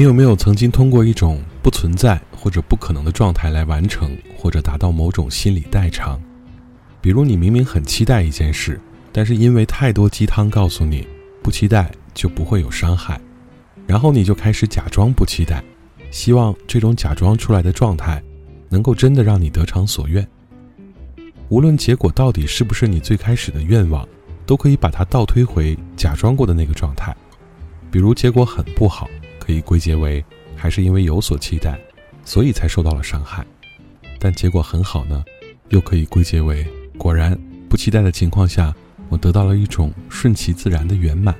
你有没有曾经通过一种不存在或者不可能的状态来完成或者达到某种心理代偿？比如你明明很期待一件事，但是因为太多鸡汤告诉你不期待就不会有伤害，然后你就开始假装不期待，希望这种假装出来的状态能够真的让你得偿所愿。无论结果到底是不是你最开始的愿望，都可以把它倒推回假装过的那个状态。比如结果很不好。可以归结为还是因为有所期待，所以才受到了伤害。但结果很好呢，又可以归结为果然不期待的情况下，我得到了一种顺其自然的圆满。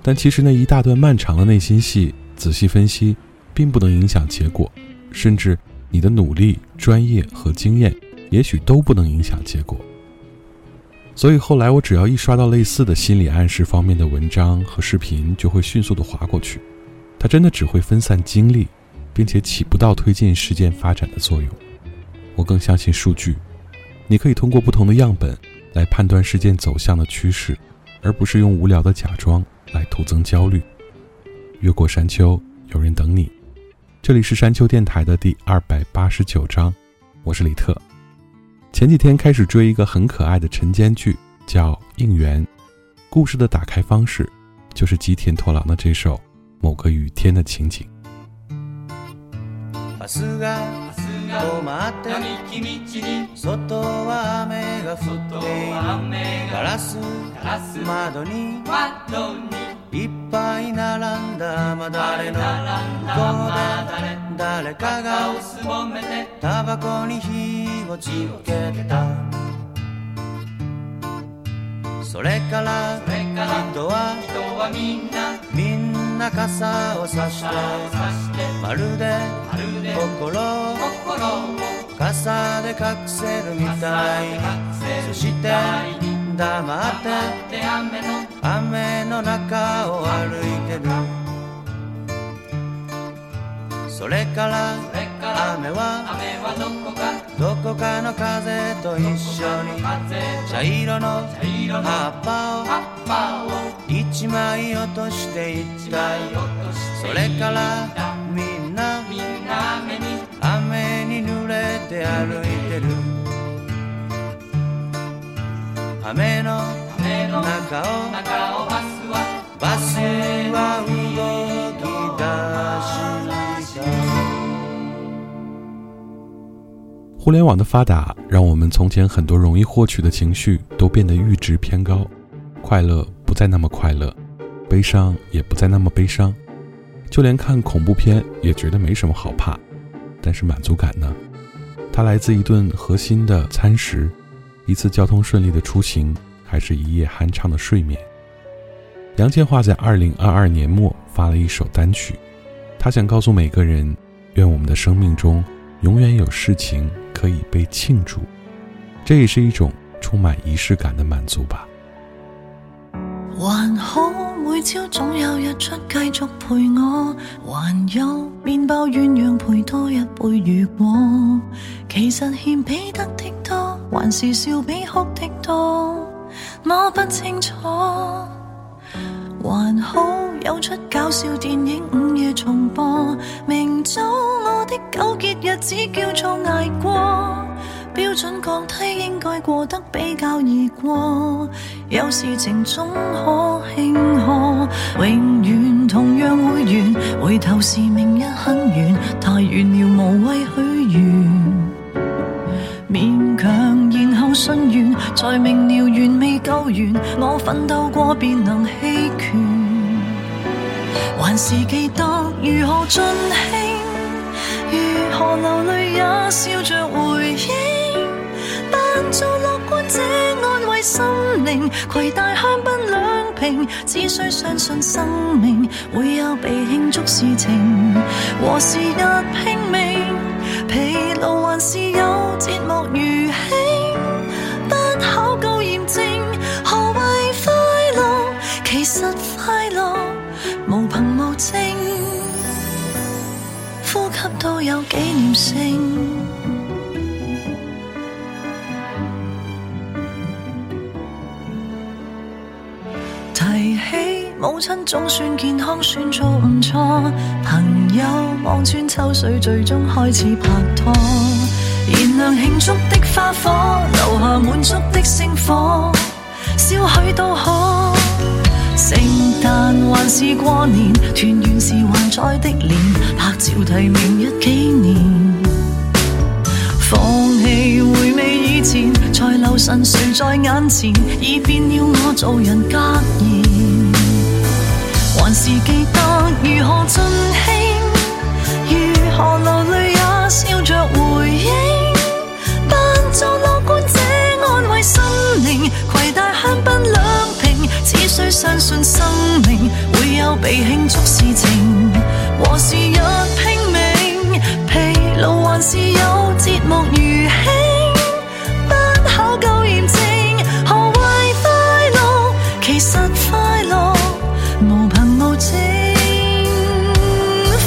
但其实那一大段漫长的内心戏，仔细分析，并不能影响结果，甚至你的努力、专业和经验，也许都不能影响结果。所以后来我只要一刷到类似的心理暗示方面的文章和视频，就会迅速的划过去。它真的只会分散精力，并且起不到推进事件发展的作用。我更相信数据，你可以通过不同的样本来判断事件走向的趋势，而不是用无聊的假装来徒增焦虑。越过山丘，有人等你。这里是山丘电台的第二百八十九章，我是李特。前几天开始追一个很可爱的晨间剧，叫《应援》。故事的打开方式就是吉田拓郎的这首。某个雨天的情景。明日が止まって外は雨が降っている。ガラス窓に。いっぱい並んだ雨だれの。向こうで誰かが。タバコに火をつけた。それから。人は。みんな。みんな傘を差してまるで心を傘で隠せるみたい。そして黙って雨の中を歩いてる。それから雨はどこかの風と一緒に茶色の葉っぱを一枚落としていったそれからみんな雨に濡れて歩いてる。雨の中をバスは互联网的发达，让我们从前很多容易获取的情绪都变得阈值偏高，快乐不再那么快乐，悲伤也不再那么悲伤，就连看恐怖片也觉得没什么好怕。但是满足感呢？它来自一顿核心的餐食，一次交通顺利的出行，还是一夜酣畅的睡眠？杨千嬅在二零二二年末发了一首单曲，她想告诉每个人：愿我们的生命中永远有事情可以被庆祝。这也是一种充满仪式感的满足吧。还好，每朝总有日出继续陪我，还有面包鸳鸯配多一杯如果。其实欠比得的多，还是笑比哭的多，我不清楚。还好有出搞笑电影午夜重播，明早我的纠结日子叫做挨过。标准降低，应该过得比较易过。有事情总可庆贺，永远同样会完。回头时明日很远，太远了无谓许愿。勉强然后信愿，才明了缘未够完。我奋斗过便能弃权，还是记得如何尽兴，如何流泪也笑着回应，扮。做乐观者安慰心灵，携带香槟两瓶，只需相信生命会有被庆祝事情。和时日拼命，疲劳还是有节目如兴，不考究验证何谓快乐，其实快乐无凭无证，呼吸都有纪念性。提起母亲总算健康，算做唔错。朋友望穿秋水，最终开始拍拖。亮庆祝的花火，留下满足的星火，笑许都可。圣诞还是过年，团圆时还在的脸，拍照提明日纪念。放弃回味以前，才留神谁在眼前，已变了我做人格言。还是记得如何尽携带香槟两瓶，只需相信生命会有被庆祝事情。和时日拼命，疲劳还是有节目如兴，不考究验证何谓快乐，其实快乐。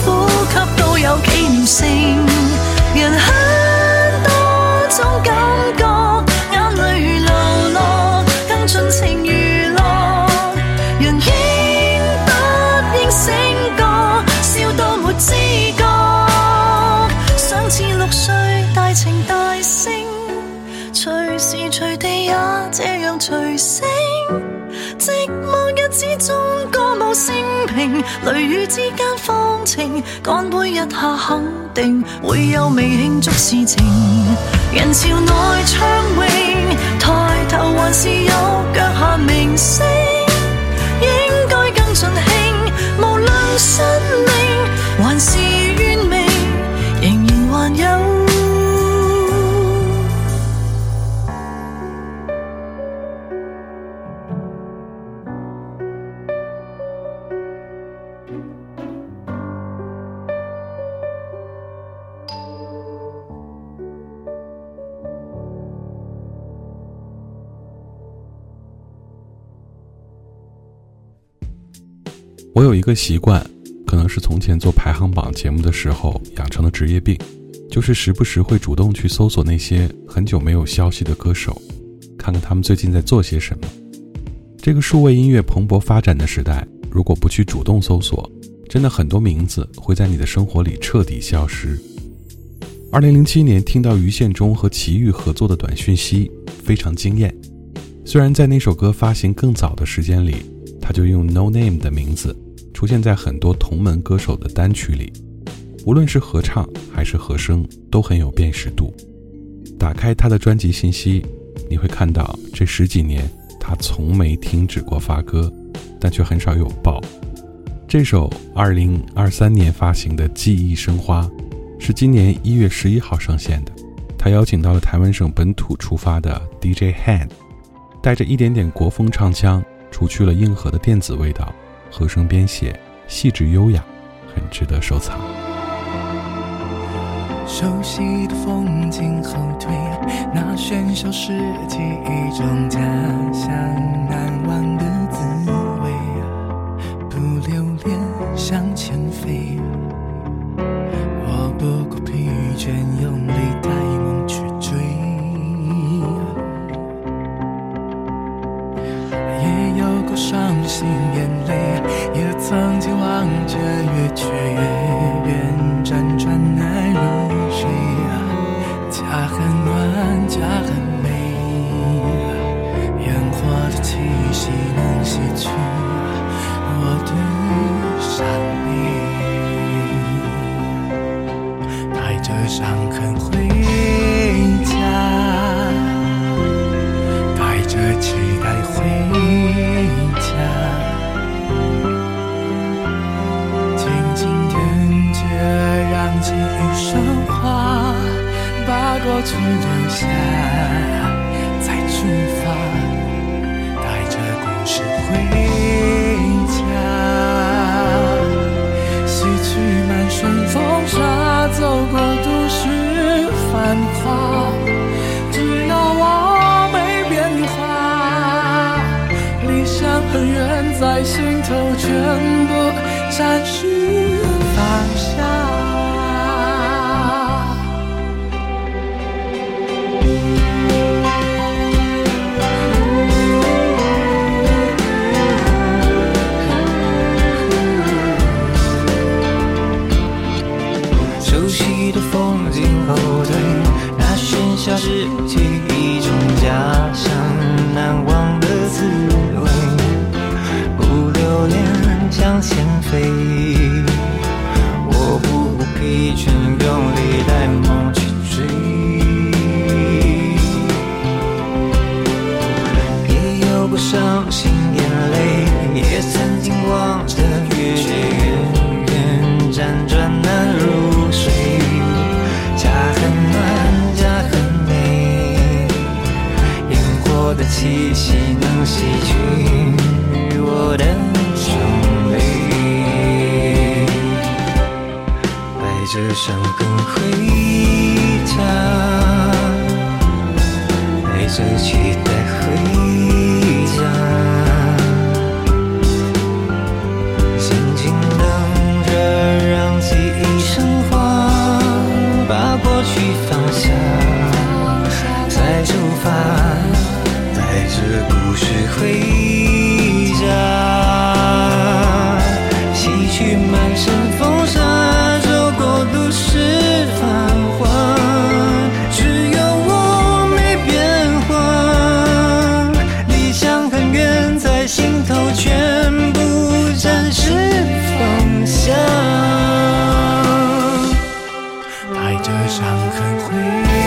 呼吸都有纪念性，人雷雨之间放晴，干杯一下肯定会有未庆祝事情。人潮内畅泳，抬头还是有脚下明星，应该更尽兴。无论身我有一个习惯，可能是从前做排行榜节目的时候养成的职业病，就是时不时会主动去搜索那些很久没有消息的歌手，看看他们最近在做些什么。这个数位音乐蓬勃发展的时代，如果不去主动搜索，真的很多名字会在你的生活里彻底消失。二零零七年听到于宪忠和齐豫合作的短讯息，非常惊艳。虽然在那首歌发行更早的时间里，他就用 No Name 的名字。出现在很多同门歌手的单曲里，无论是合唱还是和声，都很有辨识度。打开他的专辑信息，你会看到这十几年他从没停止过发歌，但却很少有爆。这首2023年发行的《记忆生花》，是今年一月十一号上线的。他邀请到了台湾省本土出发的 DJ Han，带着一点点国风唱腔，除去了硬核的电子味道。和声编写细致优雅，很值得收藏。熟悉的风景后退，那喧嚣是记忆中家乡难忘的滋味。不留恋向前飞，我不顾疲倦，不对，那喧嚣是伤痕会，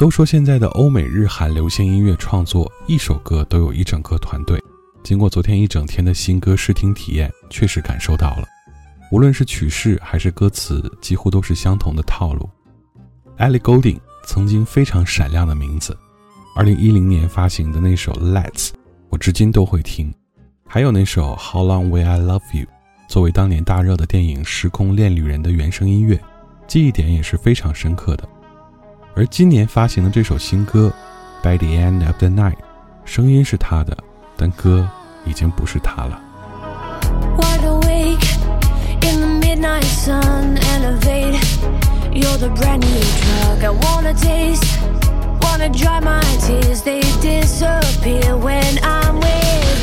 都说现在的欧美日韩流行音乐创作，一首歌都有一整个团队。经过昨天一整天的新歌试听体验，确实感受到了，无论是曲式还是歌词，几乎都是相同的套路。Ellie Goulding 曾经非常闪亮的名字，2010年发行的那首《Let's》，我至今都会听。还有那首《How Long Will I Love You》，作为当年大热的电影《时空恋旅人》的原声音乐，记忆点也是非常深刻的。而今年发行的这首新歌《By the End of the Night》，声音是他的，但歌已经不是他了。Wide awake in the midnight sun, elevate You're the brand new drug I wanna taste. Wanna dry my tears, they disappear when I'm with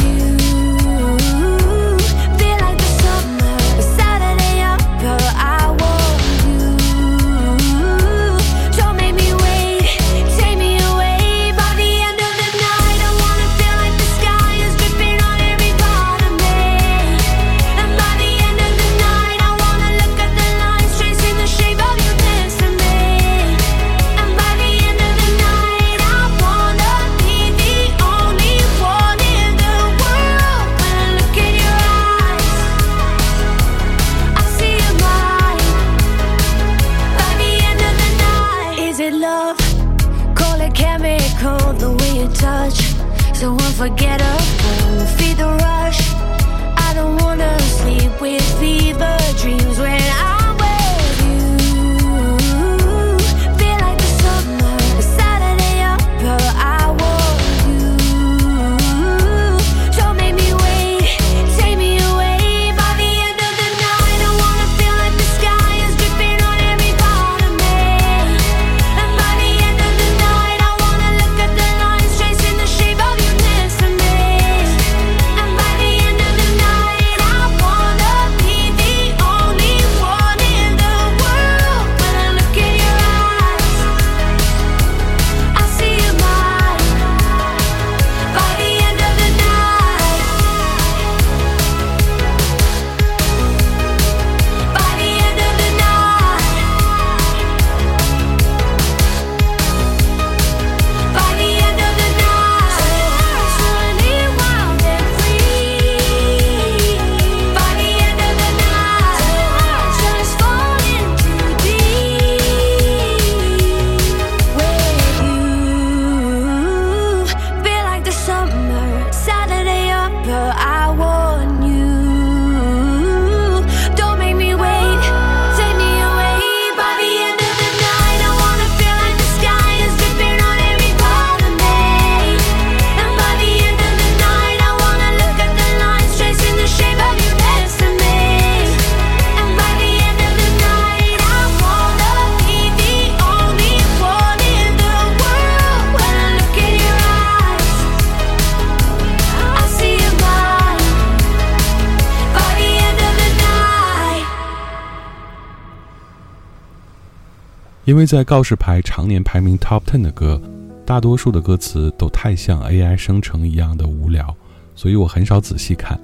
因为在告示牌常年排名 Top Ten 的歌，大多数的歌词都太像 AI 生成一样的无聊，所以我很少仔细看。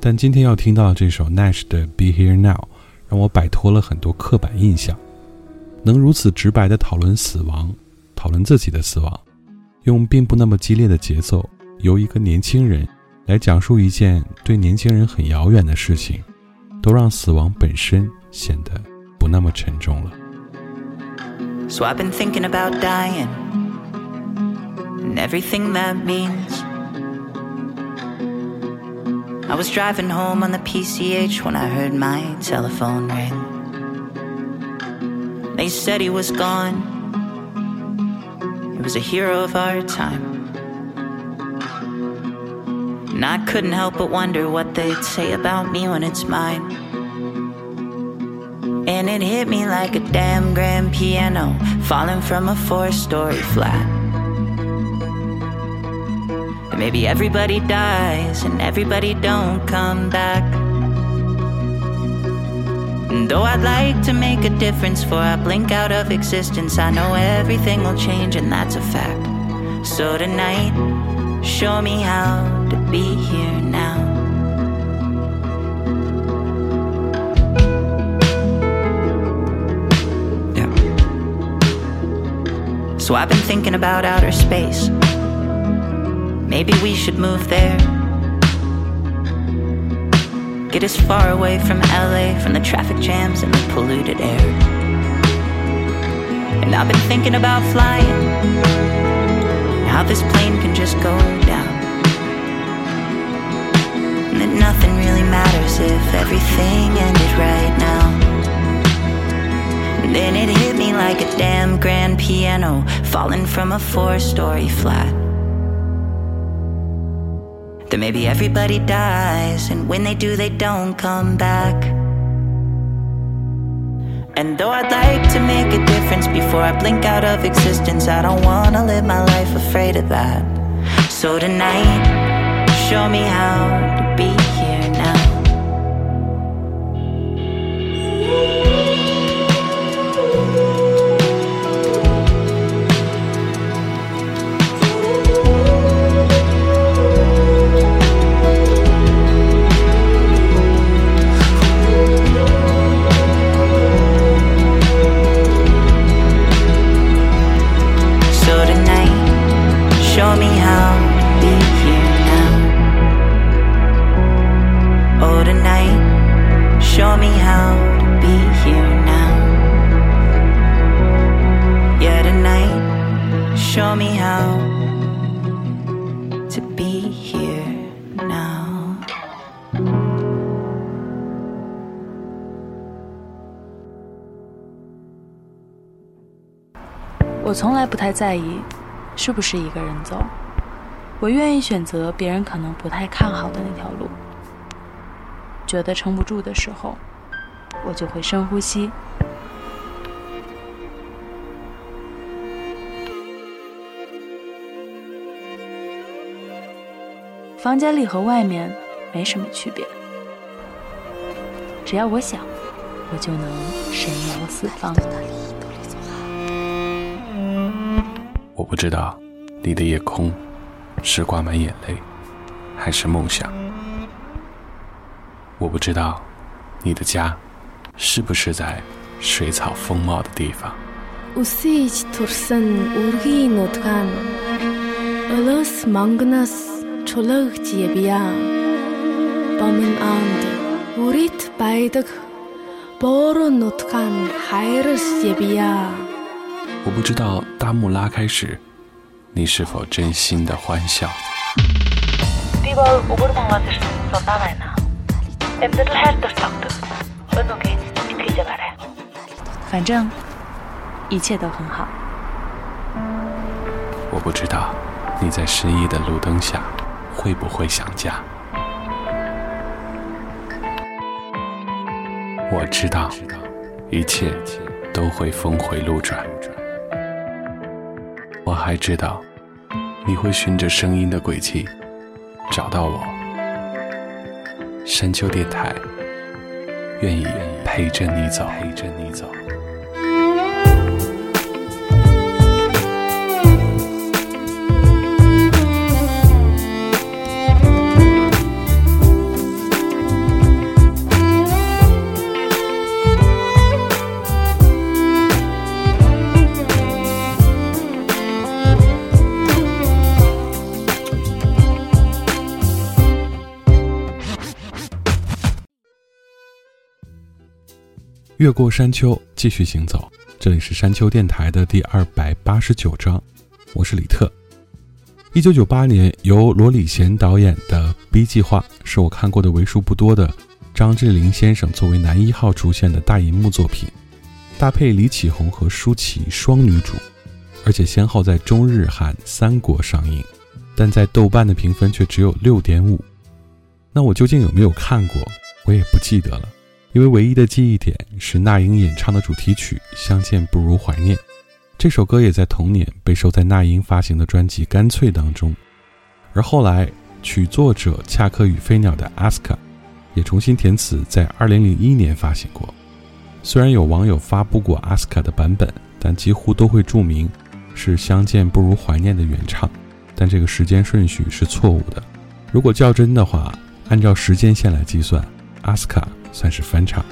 但今天要听到这首 Nash 的《Be Here Now》，让我摆脱了很多刻板印象，能如此直白地讨论死亡，讨论自己的死亡，用并不那么激烈的节奏，由一个年轻人来讲述一件对年轻人很遥远的事情，都让死亡本身显得不那么沉重了。So I've been thinking about dying and everything that means. I was driving home on the PCH when I heard my telephone ring. They said he was gone. He was a hero of our time. And I couldn't help but wonder what they'd say about me when it's mine. And it hit me like a damn grand piano falling from a four story flat. That maybe everybody dies and everybody don't come back. And though I'd like to make a difference before I blink out of existence, I know everything will change and that's a fact. So tonight, show me how to be here now. So I've been thinking about outer space. Maybe we should move there. Get as far away from LA, from the traffic jams and the polluted air. And I've been thinking about flying. How this plane can just go down. And that nothing really matters if everything ended right now. Then it hit me like a damn grand piano falling from a four story flat. That maybe everybody dies, and when they do, they don't come back. And though I'd like to make a difference before I blink out of existence, I don't wanna live my life afraid of that. So tonight, show me how me how to be here now. Yeah, tonight, show me how to be here now. 我从来不太在意是不是一个人走，我愿意选择别人可能不太看好的那条路。觉得撑不住的时候，我就会深呼吸。房间里和外面没什么区别，只要我想，我就能神游四方。我不知道你的夜空是挂满眼泪，还是梦想。我不知道你的家是不是在水草丰茂的地方？我不知道，大幕拉开时，你是否真心的欢笑。反正一切都很好。我不知道你在深夜的路灯下会不会想家。我知道一切都会峰回路转。我还知道你会循着声音的轨迹找到我。山丘电台愿意陪着你走，陪着你走。越过山丘，继续行走。这里是山丘电台的第二百八十九章，我是李特。一九九八年由罗礼贤导演的《B 计划》是我看过的为数不多的张智霖先生作为男一号出现的大银幕作品，搭配李启红和舒淇双女主，而且先后在中日韩三国上映，但在豆瓣的评分却只有六点五。那我究竟有没有看过？我也不记得了。因为唯一的记忆点是那英演唱的主题曲《相见不如怀念》，这首歌也在同年被收在那英发行的专辑《干脆》当中。而后来曲作者恰克与飞鸟的阿斯卡也重新填词，在2001年发行过。虽然有网友发布过阿斯卡的版本，但几乎都会注明是《相见不如怀念》的原唱，但这个时间顺序是错误的。如果较真的话，按照时间线来计算，阿斯卡。算是翻唱。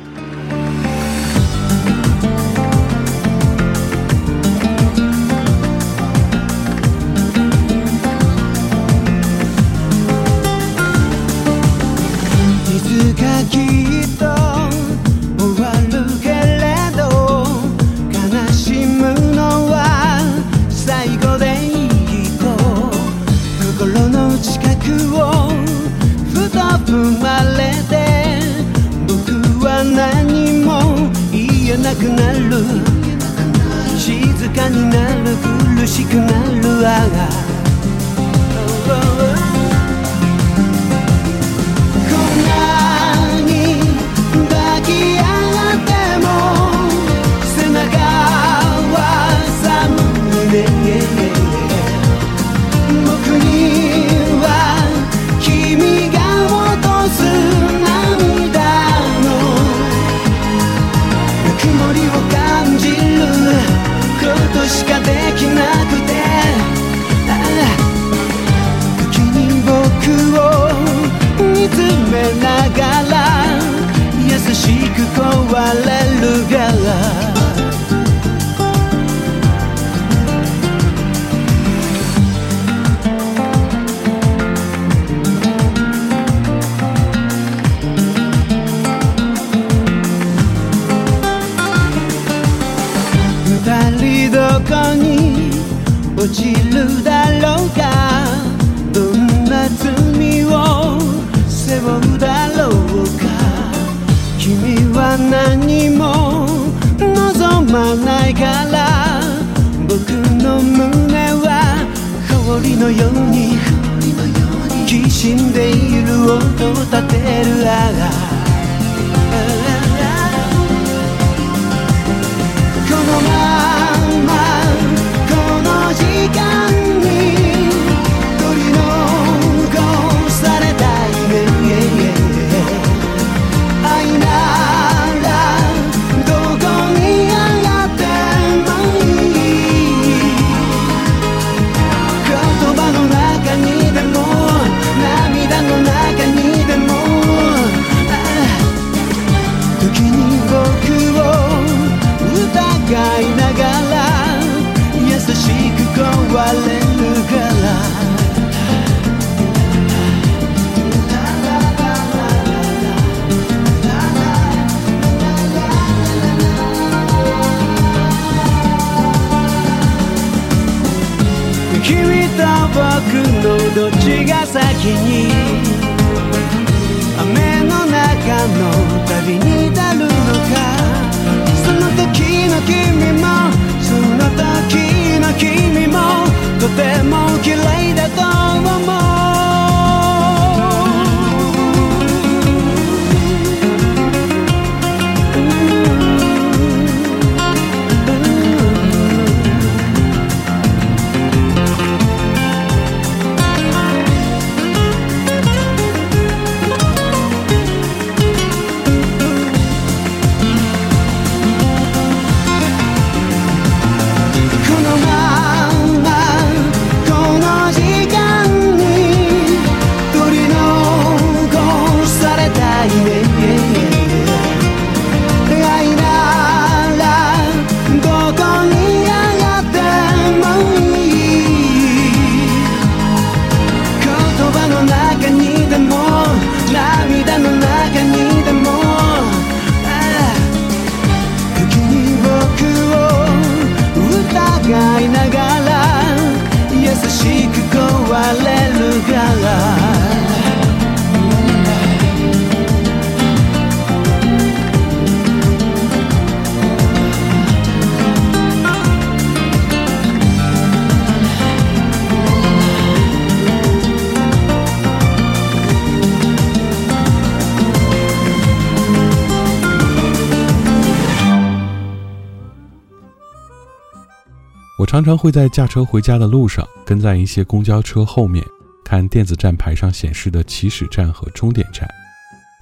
常常会在驾车回家的路上，跟在一些公交车后面，看电子站牌上显示的起始站和终点站。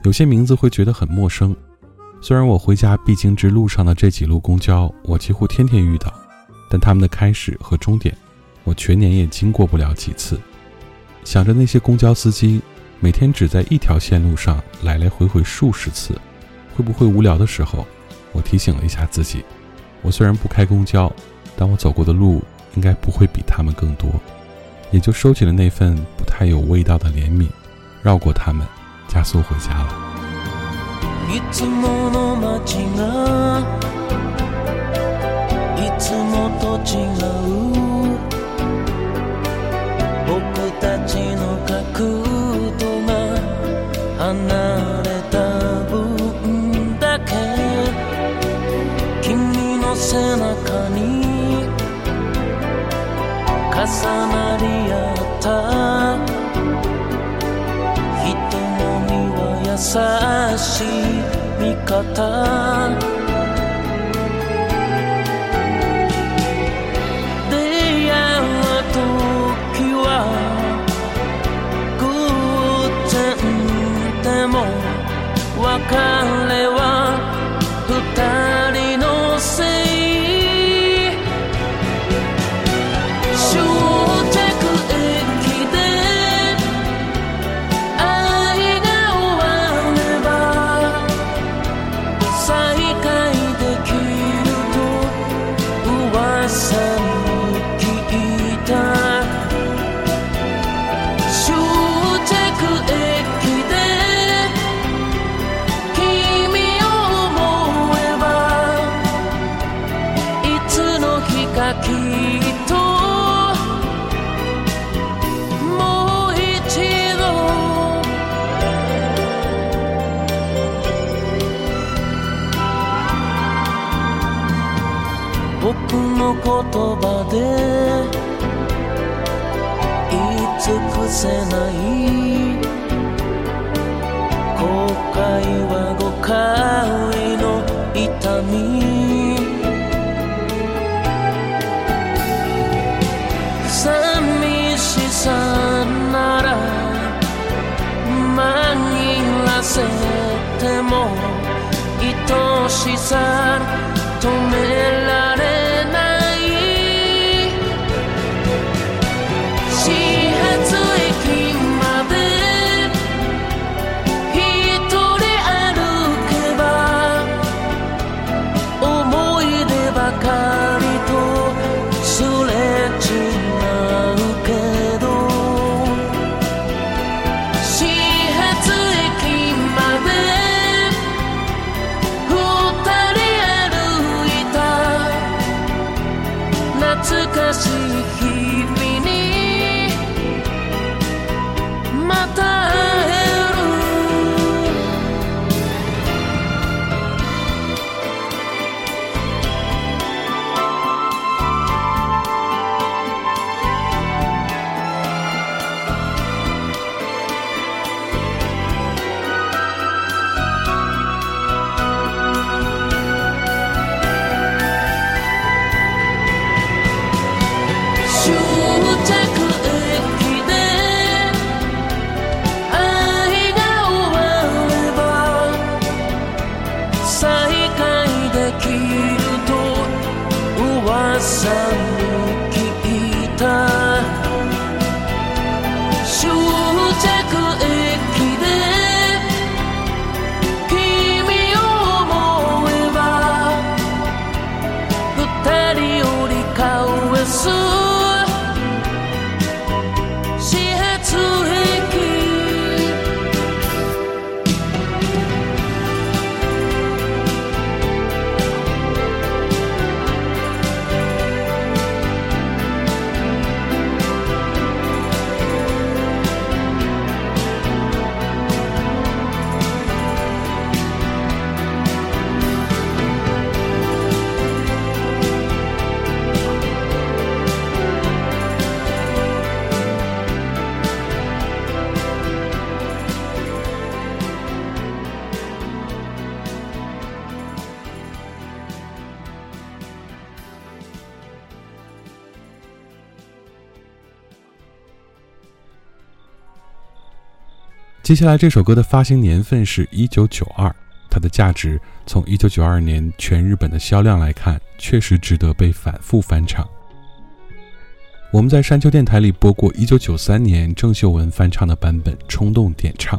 有些名字会觉得很陌生，虽然我回家必经之路上的这几路公交，我几乎天天遇到，但他们的开始和终点，我全年也经过不了几次。想着那些公交司机每天只在一条线路上来来回回数十次，会不会无聊的时候，我提醒了一下自己：我虽然不开公交。但我走过的路应该不会比他们更多，也就收起了那份不太有味道的怜悯，绕过他们，加速回家了。いつもの街がいつもと違う 味方。僕の言葉で言い尽くせない後悔は誤解の痛み。寂しさなら紛らせても愛しさ止められ接下来这首歌的发行年份是一九九二，它的价值从一九九二年全日本的销量来看，确实值得被反复翻唱。我们在山丘电台里播过一九九三年郑秀文翻唱的版本《冲动点唱》，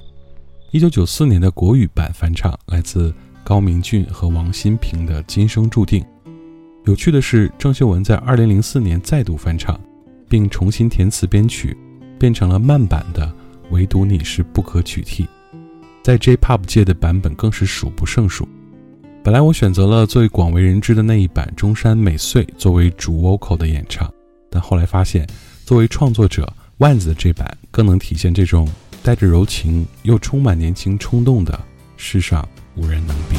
一九九四年的国语版翻唱来自高明俊和王心平的《今生注定》。有趣的是，郑秀文在二零零四年再度翻唱，并重新填词编曲，变成了慢版的。唯独你是不可取替，在 J-Pop 界的版本更是数不胜数。本来我选择了最广为人知的那一版中山美穗作为主 vocal 的演唱，但后来发现，作为创作者万子的这版更能体现这种带着柔情又充满年轻冲动的“世上无人能比”。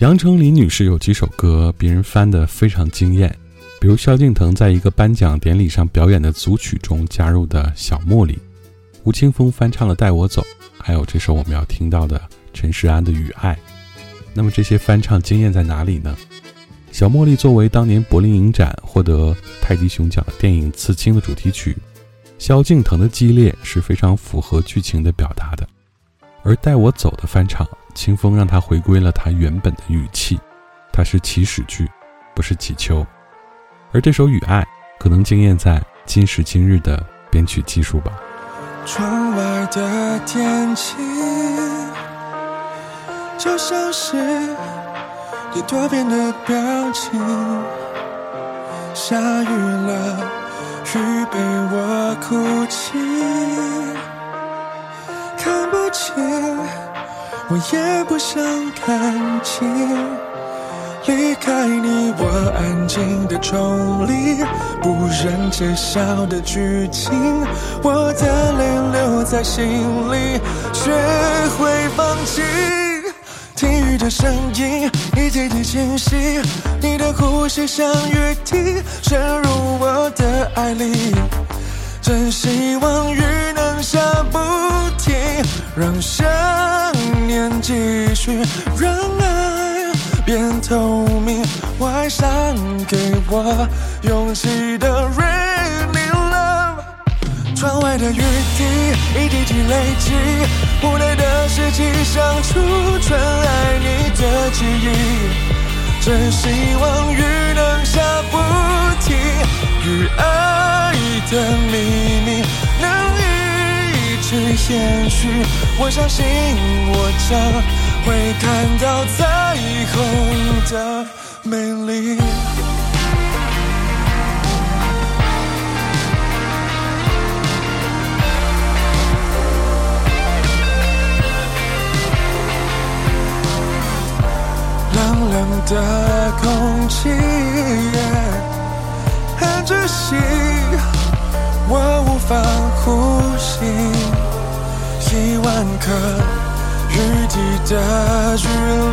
杨丞琳女士有几首歌别人翻得非常惊艳，比如萧敬腾在一个颁奖典礼上表演的组曲中加入的《小茉莉》，吴青峰翻唱了《带我走》，还有这首我们要听到的陈势安的《雨爱》。那么这些翻唱惊艳在哪里呢？《小茉莉》作为当年柏林影展获得泰迪熊奖的电影《刺青》的主题曲，萧敬腾的激烈是非常符合剧情的表达的，而《带我走》的翻唱。清风让他回归了他原本的语气，它是祈使句，不是祈求。而这首《雨爱》可能惊艳在今时今日的编曲技术吧。窗外的天气就像是你多变的表情，下雨了，雨被我哭泣，看不清。我也不想看清，离开你，我安静的抽离，不忍揭晓的剧情，我的泪留在心里，学会放弃。听雨的声音一滴滴清晰，你的呼吸像雨滴渗入我的爱里，真希望雨能下不停，让想念继续，让爱变透明。我爱上给我勇气的 Rainy Love。窗外的雨滴一滴滴累积，无奈的是即想储存爱你的记忆。真希望雨能下不停，雨爱的秘密去延续。我相信我将会看到彩虹的美丽。冷冷的空气，很窒息，我无法呼吸。一万颗雨滴的距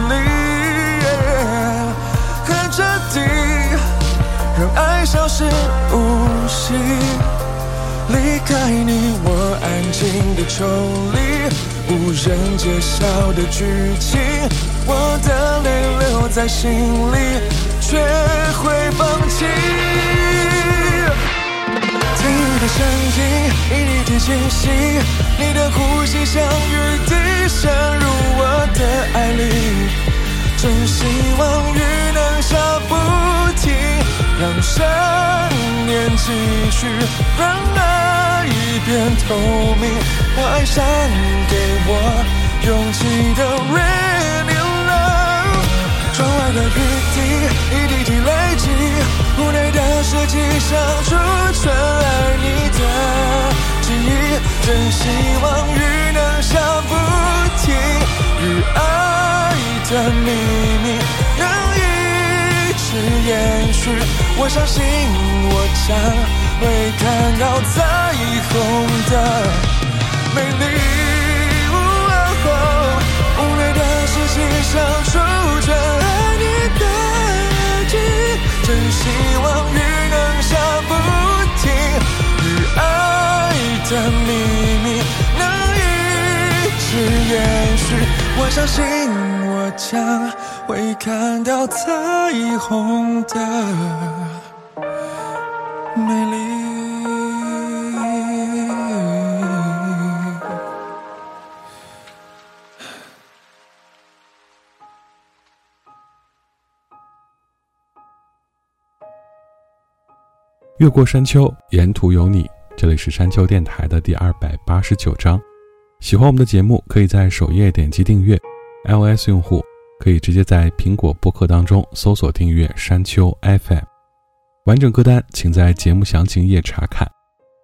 离，很彻底，让爱消失无息。离开你，我安静的抽离，无人揭晓的剧情，我的泪留在心里，清晰，你的呼吸像雨滴渗入我的爱里，真希望雨能下不停，让想念继续，让爱变透明。我爱上给我勇气的 Rainy Love。窗外的雨滴一滴滴累积，屋内的是即想储存爱你的记。真希望雨能下不停，雨爱的秘密能一直延续。我相信我将会看到彩虹的美丽。无奈的是，即想储存爱你的记忆，真希望雨能下不停，的秘密能一直延续我相信我将会看到彩虹的美丽越过山丘沿途有你。这里是山丘电台的第二百八十九章。喜欢我们的节目，可以在首页点击订阅。iOS 用户可以直接在苹果播客当中搜索订阅山丘 FM。完整歌单请在节目详情页查看。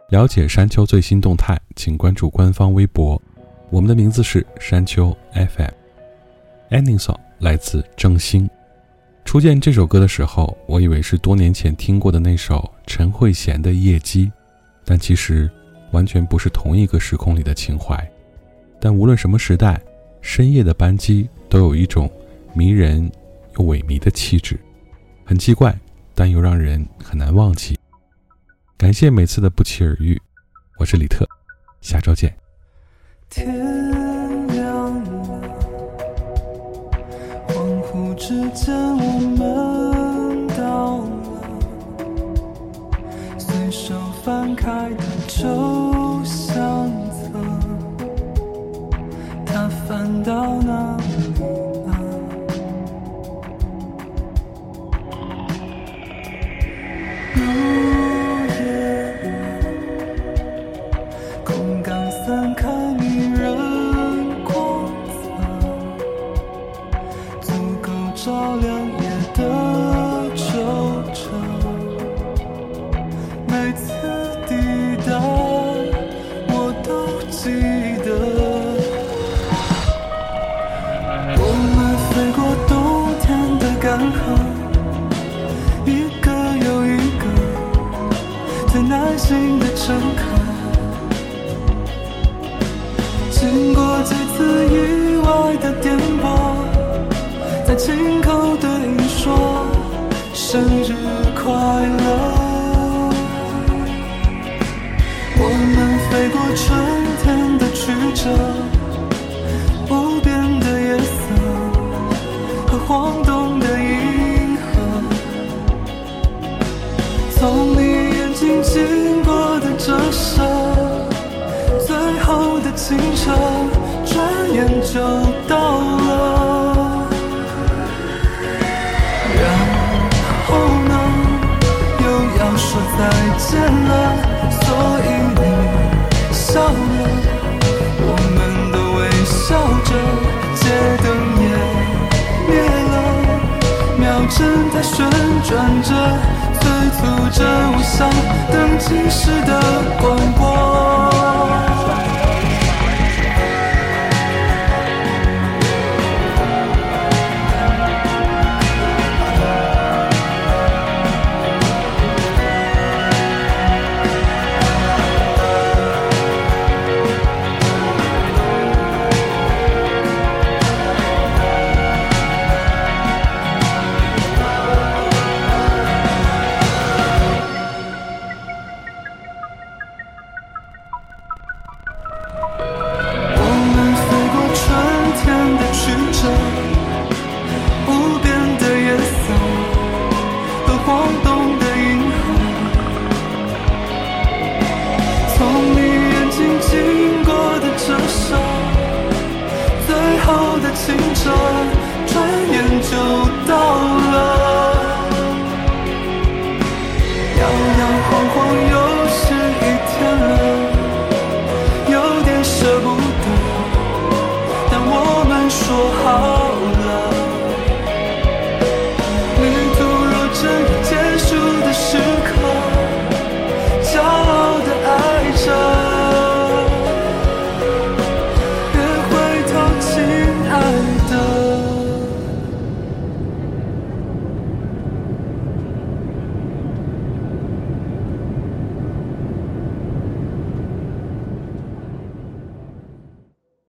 了解山丘最新动态，请关注官方微博。我们的名字是山丘 FM。Ending song 来自郑兴。初见这首歌的时候，我以为是多年前听过的那首陈慧娴的《夜机》，但其实完全不是同一个时空里的情怀。但无论什么时代，深夜的班机都有一种迷人又萎靡的气质，很奇怪，但又让人很难忘记。感谢每次的不期而遇，我是李特，下周见。天亮了，恍惚之间我们翻开的旧相册，它翻到哪里了？入夜了，空港散开迷人光泽，足够照亮天的干涸，一个又一个最耐心的乘客。经过几次意外的颠簸，在亲口对你说生日快乐。我们飞过春天的曲折，就到了。然后呢，又要说再见了，所以你笑了，我们都微笑着，街灯也灭了，秒针在旋转着，催促着我想登记时的广播。